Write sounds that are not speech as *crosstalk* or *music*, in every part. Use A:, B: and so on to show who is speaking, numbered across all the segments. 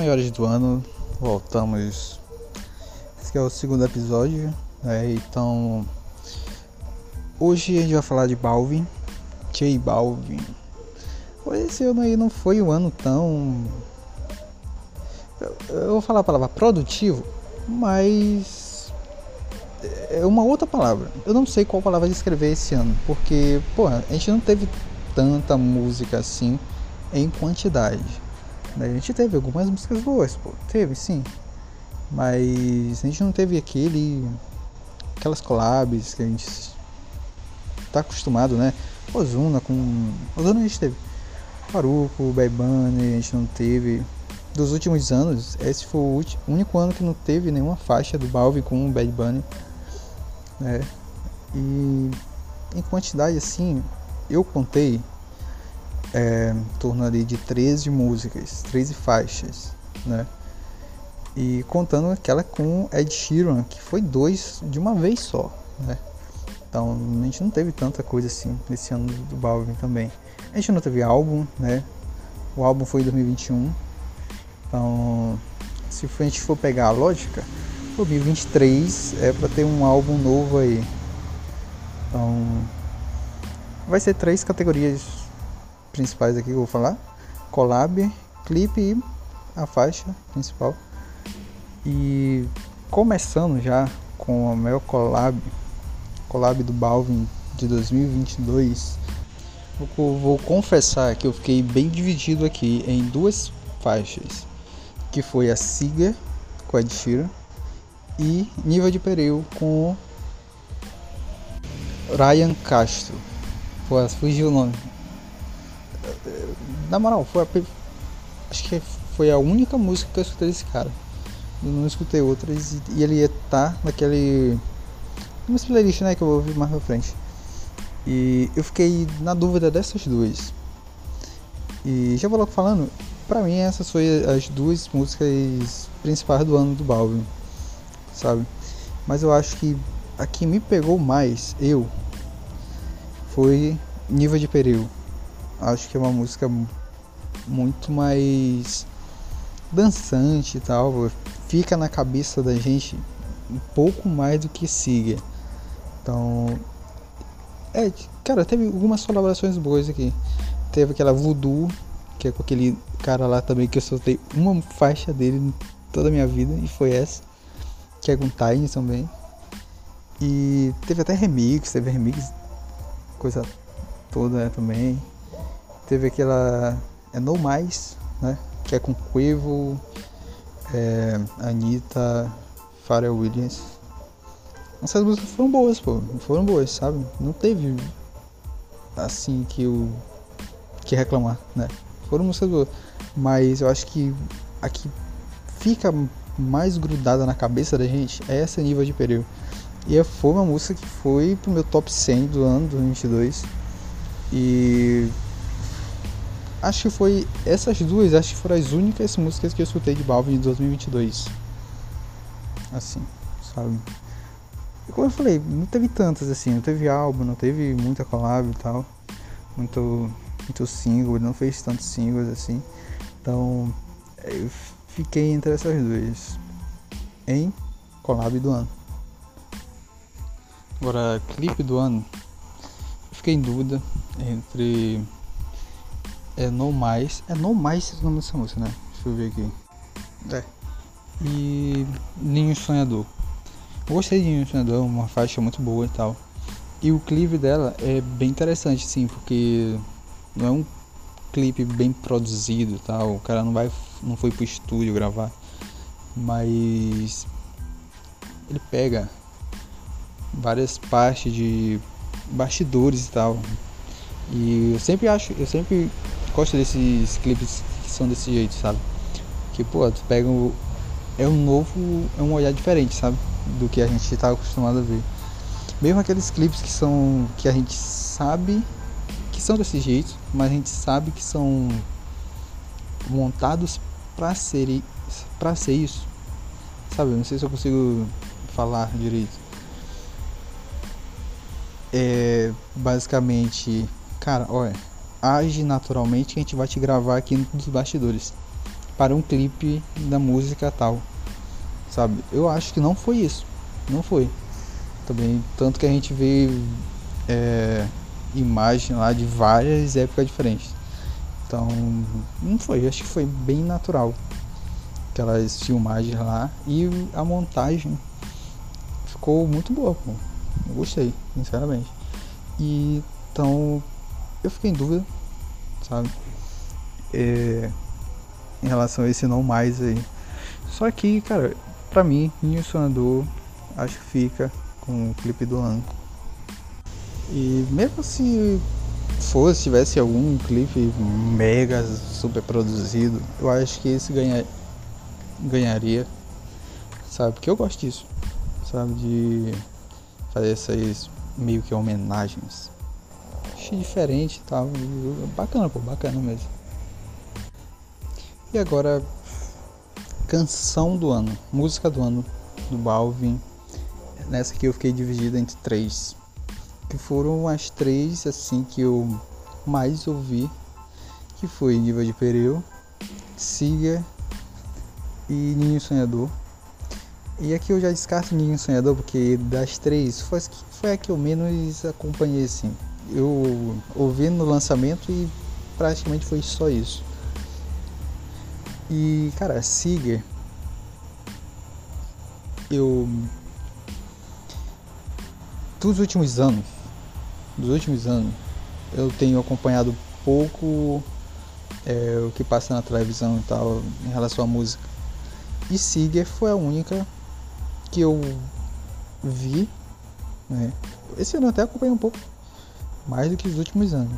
A: melhores do ano. Voltamos. Esse é o segundo episódio. Né? Então. Hoje a gente vai falar de Balvin. J Balvin. Esse ano aí não foi um ano tão. Eu vou falar a palavra produtivo, mas. É uma outra palavra. Eu não sei qual palavra descrever esse ano, porque, pô, a gente não teve tanta música assim em quantidade. A gente teve algumas músicas boas, pô, teve sim. Mas a gente não teve aquele. aquelas collabs que a gente tá acostumado, né? Ozuna com. Ozuna a gente teve. Faruco, Bad Bunny, a gente não teve. Dos últimos anos, esse foi o único ano que não teve nenhuma faixa do Balvin com o Bad Bunny. Né? E em quantidade assim, eu contei é, em torno ali de 13 músicas, 13 faixas, né? E contando aquela com Ed Sheeran, que foi dois de uma vez só, né? Então a gente não teve tanta coisa assim nesse ano do Balvin também. A gente não teve álbum, né? O álbum foi em 2021. Então, se a gente for pegar a lógica, 2023 é para ter um álbum novo aí. Então, vai ser três categorias principais aqui que eu vou falar: collab, clipe e a faixa principal. E começando já com o meu collab, collab do Balvin de 2022. Vou, vou confessar que eu fiquei bem dividido aqui em duas faixas, que foi a Siga com a e Nível de Pereu com Ryan Castro. Pô, fugiu o nome na moral, foi a, acho que foi a única música que eu escutei desse cara. Eu não escutei outras e, e ele ia estar tá naquele. Uma playlist né, que eu vou ouvir mais pra frente. E eu fiquei na dúvida dessas duas. E já vou logo falando, pra mim essas foram as duas músicas principais do ano do Balvin, sabe? Mas eu acho que a que me pegou mais, eu, foi Nível de Peril acho que é uma música muito mais dançante e tal, fica na cabeça da gente um pouco mais do que siga. Então, é, cara, teve algumas colaborações boas aqui. Teve aquela Voodoo, que é com aquele cara lá também que eu soltei uma faixa dele toda a minha vida e foi essa, que é com Tiny também. E teve até remix, teve remix, coisa toda né, também. Teve aquela. É No Mais, né? Que é com Quavo, é, Anitta, Pharrell Williams. Essas músicas foram boas, pô. Foram boas, sabe? Não teve assim que eu que reclamar, né? Foram músicas boas. Mas eu acho que a que fica mais grudada na cabeça da gente é esse nível de período. E foi uma música que foi pro meu top 100 do ano 2022. E acho que foi essas duas, acho que foram as únicas músicas que eu escutei de Balvin em 2022. Assim, sabe? E como eu falei, não teve tantas assim, não teve álbum, não teve muita collab e tal, muito, muito single, não fez tantos singles assim. Então, eu fiquei entre essas duas em collab do ano. Agora, clipe do ano, fiquei em dúvida entre é No Mais. É No Mais o nome dessa música, né? Deixa eu ver aqui. É. E Ninho Sonhador. Eu gostei de Ninho Sonhador, uma faixa muito boa e tal. E o clipe dela é bem interessante, sim, porque não é um clipe bem produzido e tal. O cara não vai não foi pro estúdio gravar. Mas ele pega várias partes de bastidores e tal. E eu sempre acho, eu sempre gosto desses clipes que são desse jeito, sabe? Que, pô, tu pega o. É um novo. É um olhar diferente, sabe? Do que a gente tá acostumado a ver. Mesmo aqueles clipes que são. que a gente sabe que são desse jeito, mas a gente sabe que são montados pra ser, pra ser isso. Sabe? Não sei se eu consigo falar direito. É basicamente, cara, olha age naturalmente que a gente vai te gravar aqui nos bastidores. para um clipe da música tal, sabe? Eu acho que não foi isso, não foi. Também tanto que a gente vê é, imagem lá de várias épocas diferentes. Então, não foi, acho que foi bem natural aquelas filmagens lá e a montagem ficou muito boa, pô. Eu gostei, sinceramente. E então eu fiquei em dúvida, sabe? É, em relação a esse não mais aí. Só que, cara, pra mim, Ninho Sonador acho que fica com o clipe do ano. E mesmo se fosse, tivesse algum clipe mega super produzido, eu acho que esse ganha, ganharia, sabe? Porque eu gosto disso, sabe? De fazer essas meio que homenagens. Diferente e tal. Bacana, pô, bacana mesmo. E agora, canção do ano, música do ano do Balvin. Nessa aqui eu fiquei dividida entre três que foram as três assim que eu mais ouvi, que foi Niva de Pereu, Siga e Ninho Sonhador. E aqui eu já descarto Ninho Sonhador porque das três foi, foi a que eu menos acompanhei assim. Eu ouvi no lançamento e praticamente foi só isso. E cara, Siga eu dos últimos anos dos últimos anos, eu tenho acompanhado pouco é, o que passa na televisão e tal em relação à música. E Siger foi a única que eu vi. Né? Esse ano eu até acompanhei um pouco mais do que os últimos anos.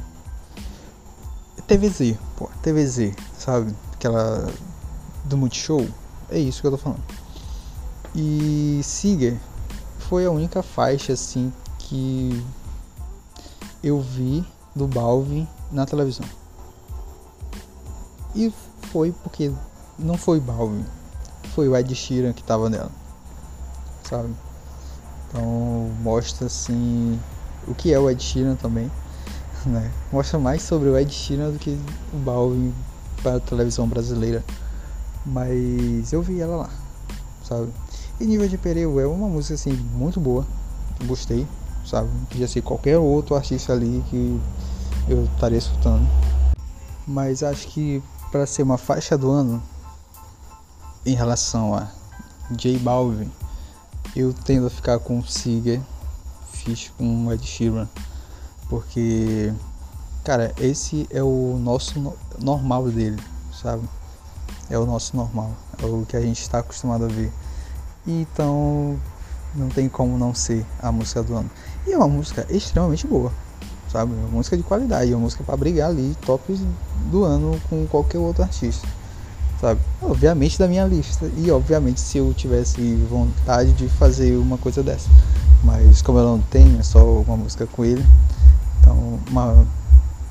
A: TVZ, pô, TVZ, sabe? Aquela do Multishow. É isso que eu tô falando. E Siger foi a única faixa assim que eu vi do Balvin na televisão. E foi porque não foi Balvin, foi o Ed Sheeran que tava nela, sabe? Então mostra assim o que é o Ed Sheeran também, né? Mostra mais sobre o Ed Sheeran do que o Balvin para a televisão brasileira. Mas eu vi ela lá, sabe? E Nível de Pereu é uma música assim muito boa, gostei, sabe? Podia ser qualquer outro artista ali que eu estaria escutando. Mas acho que para ser uma faixa do ano em relação a J Balvin, eu tendo a ficar com o Seeger, com o Ed Sheeran, porque cara, esse é o nosso no normal dele, sabe? É o nosso normal, é o que a gente está acostumado a ver. Então, não tem como não ser a música do ano. E é uma música extremamente boa, sabe? Uma música de qualidade, uma música para brigar ali, top do ano com qualquer outro artista, sabe? Obviamente da minha lista, e obviamente se eu tivesse vontade de fazer uma coisa dessa. Mas como eu não tenho, é só uma música com ele, então uma,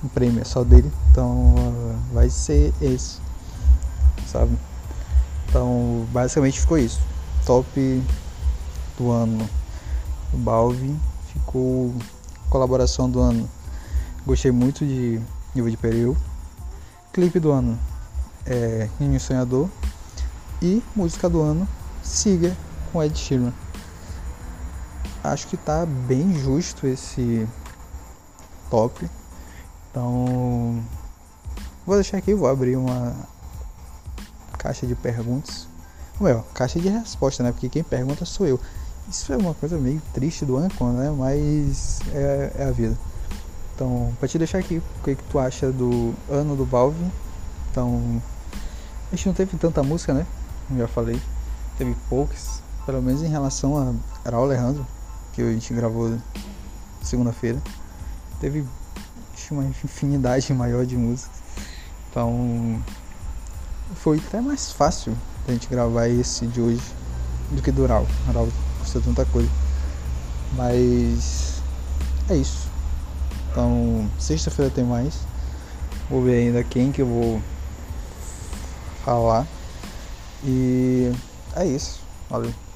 A: um prêmio é só dele, então uh, vai ser esse, sabe? Então basicamente ficou isso. Top do ano. Balvin ficou colaboração do ano. Gostei muito de Nível de Pereu clipe do ano é Ninho Sonhador. E música do ano Siga com Ed Sheeran acho que tá bem justo esse top então vou deixar aqui vou abrir uma caixa de perguntas ou caixa de resposta, né? Porque quem pergunta sou eu. Isso é uma coisa meio triste do Ancon, né? Mas é, é, a vida. Então, pra te deixar aqui, o que, que tu acha do ano do Balvin? Então, a gente não teve tanta música, né? Como já falei. Teve poucas, pelo menos em relação a Raul Alejandro, que a gente gravou segunda-feira. Teve uma infinidade *laughs* maior de músicas. Então, foi até mais fácil a gente gravar esse de hoje do que do Raul. Raul custa tanta coisa. Mas é isso. Então, sexta-feira tem mais. Vou ver ainda quem que eu vou falar. E é isso. Valeu.